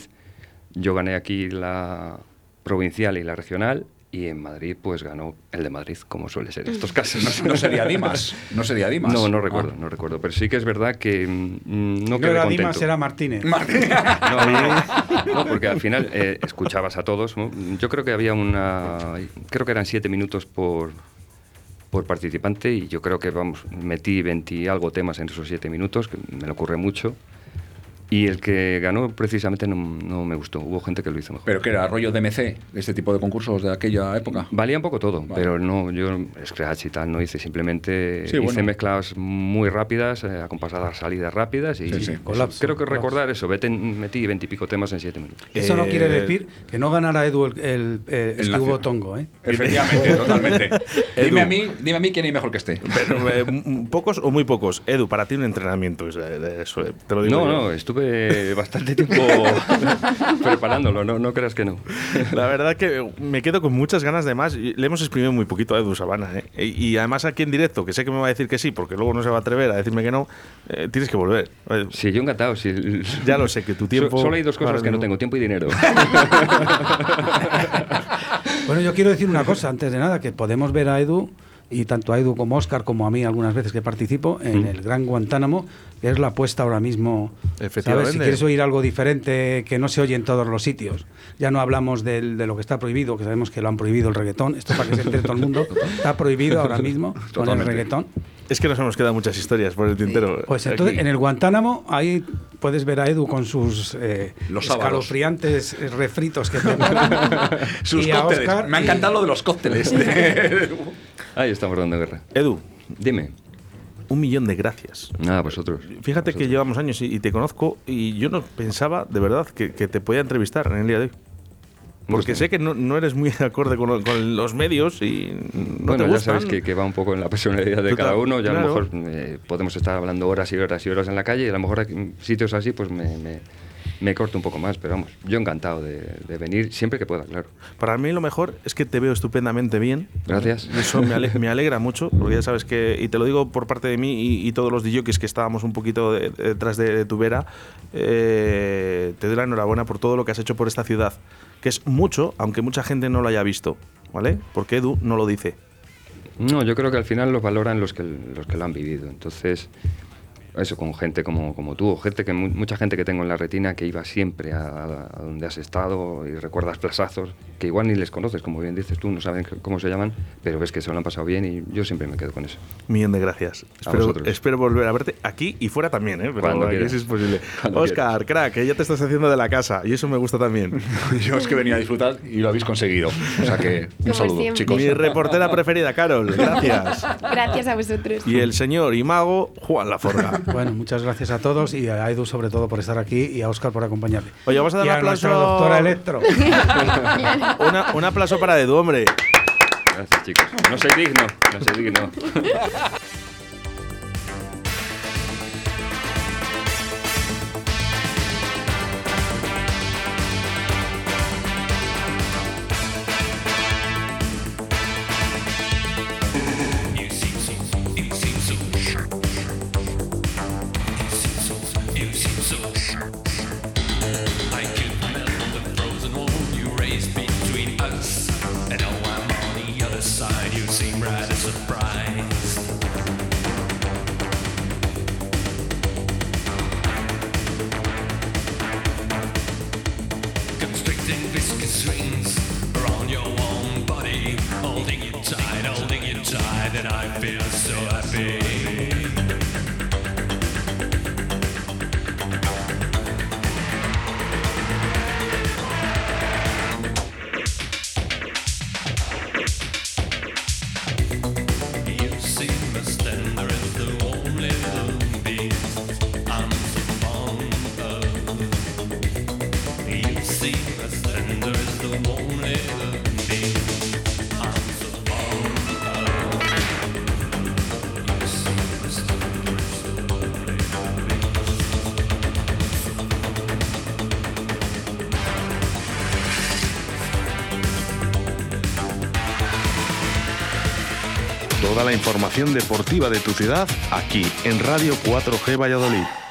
Yo gané aquí la provincial y la regional y en Madrid pues ganó el de Madrid, como suele ser en estos casos. No, no sería Dimas. No sería Dimas. No, no recuerdo, Ah. no recuerdo. Pero sí que es verdad que mm, no No quedé era contento. Dimas, era Martínez. No, no, no, porque al final eh, escuchabas a todos. Yo creo que había una. Creo que eran siete minutos por, por participante y yo creo que, vamos, metí 20 y algo temas en esos siete minutos, que me lo ocurre mucho. Y el que ganó precisamente no, no me gustó. Hubo gente que lo hizo mejor. Pero que era rollo DMC, este tipo de concursos de aquella época. Valía un poco todo, pero no, yo Scratch y tal no hice, simplemente Sí, hice bueno. mezclas muy rápidas, eh, acompasadas salidas rápidas y Sí, sí. Colapso, creo que colapso. recordar eso, vete, metí veintipico temas en siete minutos. Eso no Eh, quiere decir que no ganara Edu el, el, eh, es El que hubo nacional. tongo, ¿eh? Efectivamente, totalmente. Dime a mí, dime a mí quién hay mejor que este. Pero, eh, ¿Pocos o muy pocos? Edu, para ti un entrenamiento, es, eh, de eso, eh, te lo digo No, yo. no, estuve bastante tiempo preparándolo, no, no creas que no. La verdad que me quedo con muchas ganas de más. Le hemos exprimido muy poquito a Edu Sabana. ¿eh? Y, y además aquí en directo, que sé que me va a decir que sí, porque luego no se va a atrever a decirme que no, eh, tienes que volver. Eh, Sí, yo encantado. sí. Ya lo sé, que tu tiempo... So- Solo hay dos cosas que no tengo, tiempo y dinero. Bueno, yo quiero decir una cosa, antes de nada, que podemos ver a Edu, y tanto a Edu como a Oscar, como a mí algunas veces que participo, en Mm. el Gran Guantánamo, que es la apuesta ahora mismo. Efectivamente. ¿sabes? Si quieres oír algo diferente que no se oye en todos los sitios. Ya no hablamos del- de lo que está prohibido, que sabemos que lo han prohibido el reggaetón. Esto para que se entere todo el mundo. Está prohibido ahora mismo con el reggaetón. Es que nos hemos quedado muchas historias por el tintero. Pues entonces, Aquí. en el Guantánamo, ahí puedes ver a Edu con sus eh, Los sábados. escalofriantes refritos que prepara. Sus Y cócteles. Me ha y- encantado lo de los cócteles. Ahí estamos dando guerra. Edu, Dime. un millón de gracias. Nada, vosotros. Fíjate que llevamos años y, y te conozco y yo no pensaba de verdad que, que te podía entrevistar en el día de hoy. Porque Pues, sé que no, no eres muy acorde con, lo- con los medios y no bueno, te ya sabes que, que va un poco en la personalidad de cada uno. Ya a lo mejor eh, podemos estar hablando horas y horas y horas en la calle y a lo mejor en sitios así pues me, me, me corto un poco más. Pero vamos, yo encantado de, de venir siempre que pueda, claro. Para mí lo mejor es que te veo estupendamente bien. Gracias. Eso me, ale- me alegra mucho, porque ya sabes que, y te lo digo por parte de mí y, y todos los DJs que estábamos un poquito de- de- detrás de, de tu vera, eh, te doy la enhorabuena por todo lo que has hecho por esta ciudad, que es mucho, aunque mucha gente no lo haya visto, ¿vale? Porque Edu no lo dice. No, yo creo que al final los valoran los que, los que lo han vivido. Entonces, eso con gente como, como tú, gente que mu- mucha gente que tengo en la retina que iba siempre a- a donde has estado y recuerdas plazazos que igual ni les conoces, como bien dices tú, no saben cómo se llaman, pero ves que se lo han pasado bien y yo siempre me quedo con eso. Millón de gracias. A Espero, vosotros. espero volver a verte aquí y fuera también, ¿eh? Pero Cuando aquí quieras. sí es posible. Cuando Oscar, crack, que ya te estás haciendo de la casa y eso me gusta también. Yo es que venía a disfrutar y lo habéis conseguido. O sea que un Como saludo, siempre. chicos. Mi reportera preferida, Carol, gracias. Gracias a vosotros. Y el señor y mago, Juan Laforga. Bueno, muchas gracias a todos y a Edu sobre todo por estar aquí y a Oscar por acompañarme. Oye, vamos a dar y un a aplauso. nuestra doctora Electro. Una- un aplauso para Edu, hombre. Gracias, chicos. No soy digno, no soy digno. And I feel so happy. Deportiva de tu ciudad aquí en Radio 4G Valladolid.